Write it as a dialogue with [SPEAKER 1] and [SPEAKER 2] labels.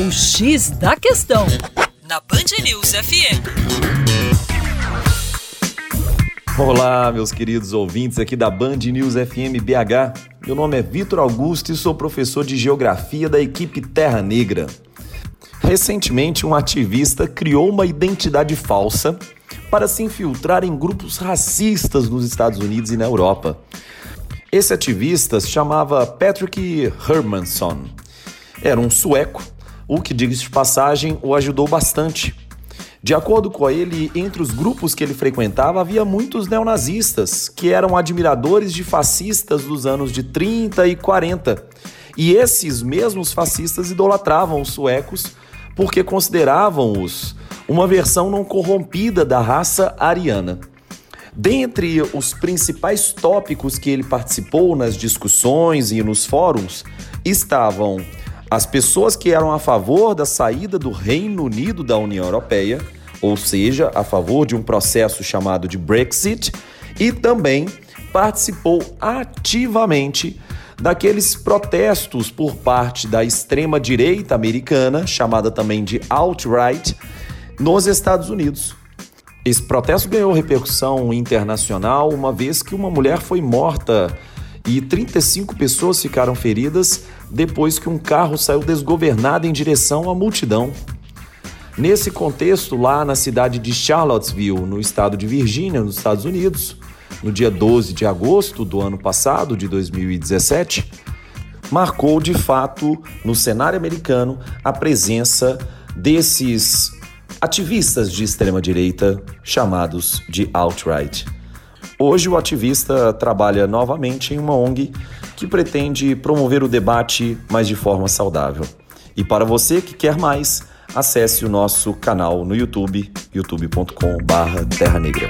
[SPEAKER 1] O X da Questão, na Band News FM.
[SPEAKER 2] Olá, meus queridos ouvintes aqui da Band News FM BH. Meu nome é Vitor Augusto e sou professor de Geografia da equipe Terra Negra. Recentemente, um ativista criou uma identidade falsa para se infiltrar em grupos racistas nos Estados Unidos e na Europa. Esse ativista se chamava Patrick Hermansson. Era um sueco, o que, diga de passagem, o ajudou bastante. De acordo com ele, entre os grupos que ele frequentava havia muitos neonazistas, que eram admiradores de fascistas dos anos de 30 e 40. E esses mesmos fascistas idolatravam os suecos porque consideravam-os uma versão não corrompida da raça ariana. Dentre os principais tópicos que ele participou nas discussões e nos fóruns estavam as pessoas que eram a favor da saída do Reino Unido da União Europeia, ou seja, a favor de um processo chamado de Brexit, e também participou ativamente daqueles protestos por parte da extrema-direita americana, chamada também de alt-right, nos Estados Unidos. Esse protesto ganhou repercussão internacional, uma vez que uma mulher foi morta e 35 pessoas ficaram feridas depois que um carro saiu desgovernado em direção à multidão. Nesse contexto, lá na cidade de Charlottesville, no estado de Virgínia, nos Estados Unidos, no dia 12 de agosto do ano passado, de 2017, marcou de fato no cenário americano a presença desses ativistas de extrema-direita chamados de alt-right. Hoje, o ativista trabalha novamente em uma ONG que pretende promover o debate, mas de forma saudável. E para você que quer mais, acesse o nosso canal no YouTube, youtube.com/terra negra.